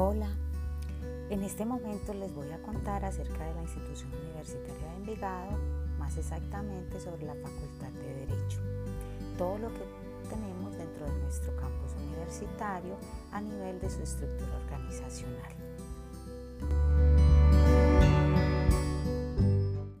Hola, en este momento les voy a contar acerca de la institución universitaria de Envigado, más exactamente sobre la Facultad de Derecho. Todo lo que tenemos dentro de nuestro campus universitario a nivel de su estructura organizacional.